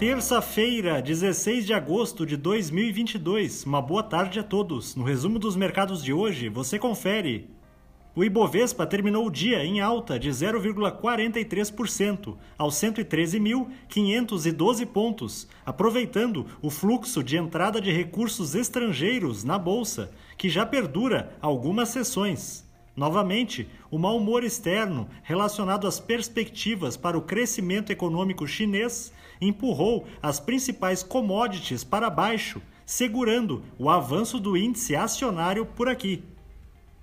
Terça-feira, 16 de agosto de 2022. Uma boa tarde a todos. No resumo dos mercados de hoje, você confere. O Ibovespa terminou o dia em alta de 0,43%, aos 113.512 pontos, aproveitando o fluxo de entrada de recursos estrangeiros na bolsa, que já perdura algumas sessões. Novamente, o mau humor externo relacionado às perspectivas para o crescimento econômico chinês empurrou as principais commodities para baixo, segurando o avanço do índice acionário por aqui.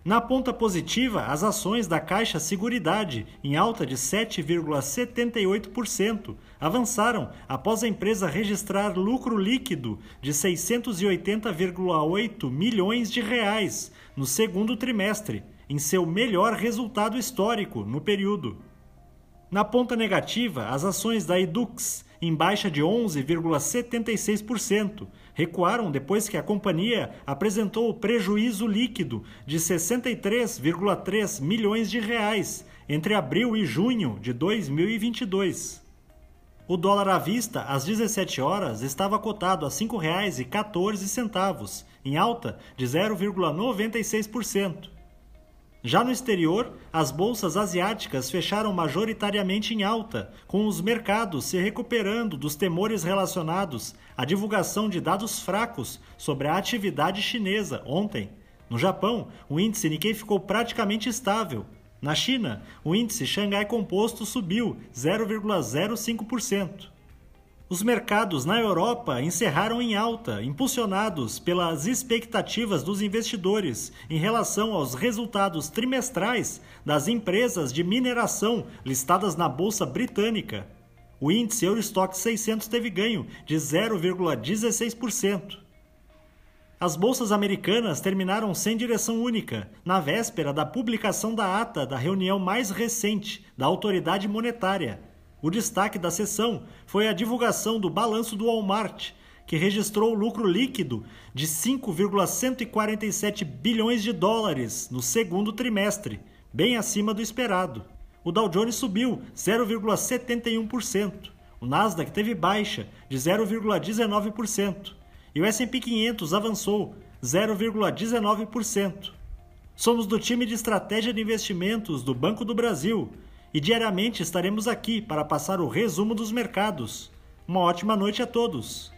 Na ponta positiva, as ações da Caixa Seguridade, em alta de 7,78%, avançaram após a empresa registrar lucro líquido de 680,8 milhões de reais no segundo trimestre, em seu melhor resultado histórico no período. Na ponta negativa, as ações da Edux, em baixa de 11,76%, recuaram depois que a companhia apresentou prejuízo líquido de 63,3 milhões de reais entre abril e junho de 2022. O dólar à vista, às 17 horas, estava cotado a R$ 5,14, em alta de 0,96%. Já no exterior, as bolsas asiáticas fecharam majoritariamente em alta, com os mercados se recuperando dos temores relacionados à divulgação de dados fracos sobre a atividade chinesa ontem. No Japão, o índice Nikkei ficou praticamente estável. Na China, o índice Xangai Composto subiu 0,05%. Os mercados na Europa encerraram em alta, impulsionados pelas expectativas dos investidores em relação aos resultados trimestrais das empresas de mineração listadas na Bolsa Britânica. O índice Eurostock 600 teve ganho de 0,16%. As bolsas americanas terminaram sem direção única, na véspera da publicação da ata da reunião mais recente da autoridade monetária, o destaque da sessão foi a divulgação do balanço do Walmart, que registrou lucro líquido de 5,147 bilhões de dólares no segundo trimestre, bem acima do esperado. O Dow Jones subiu 0,71%, o Nasdaq teve baixa de 0,19% e o S&P 500 avançou 0,19%. Somos do time de estratégia de investimentos do Banco do Brasil e diariamente estaremos aqui para passar o resumo dos mercados. Uma ótima noite a todos!